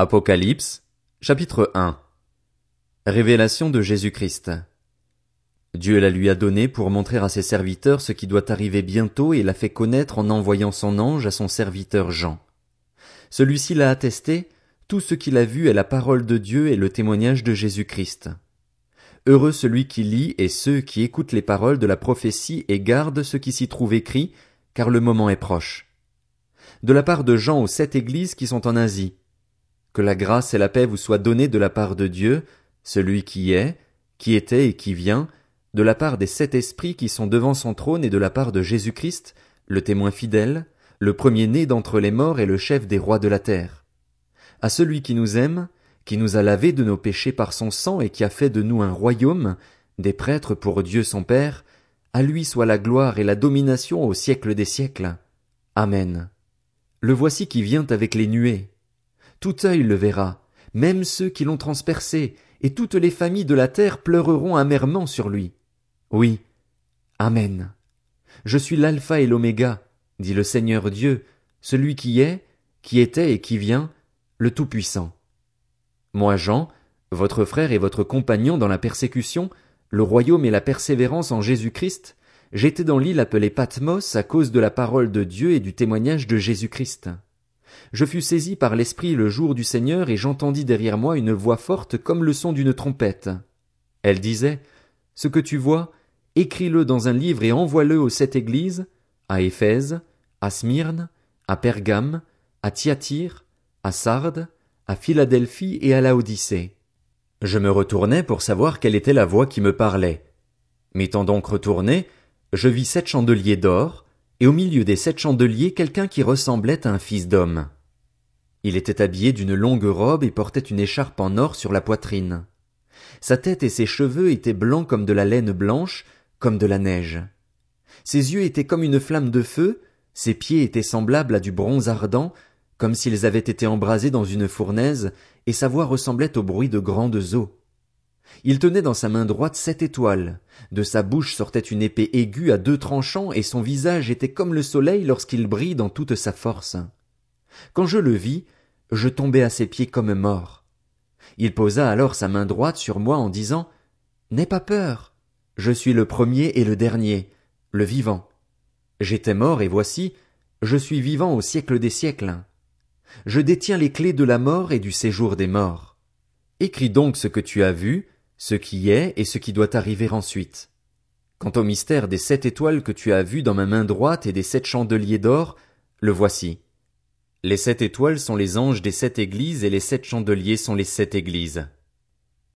Apocalypse, chapitre 1 Révélation de Jésus-Christ. Dieu la lui a donnée pour montrer à ses serviteurs ce qui doit arriver bientôt et l'a fait connaître en envoyant son ange à son serviteur Jean. Celui-ci l'a attesté, tout ce qu'il a vu est la parole de Dieu et le témoignage de Jésus-Christ. Heureux celui qui lit et ceux qui écoutent les paroles de la prophétie et gardent ce qui s'y trouve écrit, car le moment est proche. De la part de Jean aux sept églises qui sont en Asie, que la grâce et la paix vous soient données de la part de Dieu, celui qui est, qui était et qui vient, de la part des sept esprits qui sont devant son trône et de la part de Jésus-Christ, le témoin fidèle, le premier-né d'entre les morts et le chef des rois de la terre. À celui qui nous aime, qui nous a lavés de nos péchés par son sang et qui a fait de nous un royaume, des prêtres pour Dieu son Père, à lui soit la gloire et la domination au siècle des siècles. Amen. Le voici qui vient avec les nuées. Tout œil le verra, même ceux qui l'ont transpercé, et toutes les familles de la terre pleureront amèrement sur lui. Oui. Amen. Je suis l'alpha et l'oméga, dit le Seigneur Dieu, celui qui est, qui était et qui vient, le Tout-Puissant. Moi Jean, votre frère et votre compagnon dans la persécution, le royaume et la persévérance en Jésus Christ, j'étais dans l'île appelée Patmos à cause de la parole de Dieu et du témoignage de Jésus Christ. Je fus saisi par l'Esprit le jour du Seigneur et j'entendis derrière moi une voix forte comme le son d'une trompette. Elle disait, Ce que tu vois, écris-le dans un livre et envoie-le aux sept églises, à Éphèse, à Smyrne, à Pergame, à Thyatire, à Sardes, à Philadelphie et à Laodicée. Je me retournai pour savoir quelle était la voix qui me parlait. M'étant donc retourné, je vis sept chandeliers d'or, et au milieu des sept chandeliers quelqu'un qui ressemblait à un fils d'homme. Il était habillé d'une longue robe et portait une écharpe en or sur la poitrine. Sa tête et ses cheveux étaient blancs comme de la laine blanche, comme de la neige. Ses yeux étaient comme une flamme de feu, ses pieds étaient semblables à du bronze ardent, comme s'ils avaient été embrasés dans une fournaise, et sa voix ressemblait au bruit de grandes eaux. Il tenait dans sa main droite sept étoiles. De sa bouche sortait une épée aiguë à deux tranchants, et son visage était comme le soleil lorsqu'il brille dans toute sa force. Quand je le vis, je tombai à ses pieds comme mort. Il posa alors sa main droite sur moi en disant N'aie pas peur. Je suis le premier et le dernier, le vivant. J'étais mort et voici, je suis vivant au siècle des siècles. Je détiens les clés de la mort et du séjour des morts. Écris donc ce que tu as vu, ce qui est et ce qui doit arriver ensuite. Quant au mystère des sept étoiles que tu as vues dans ma main droite et des sept chandeliers d'or, le voici. Les sept étoiles sont les anges des sept églises et les sept chandeliers sont les sept églises.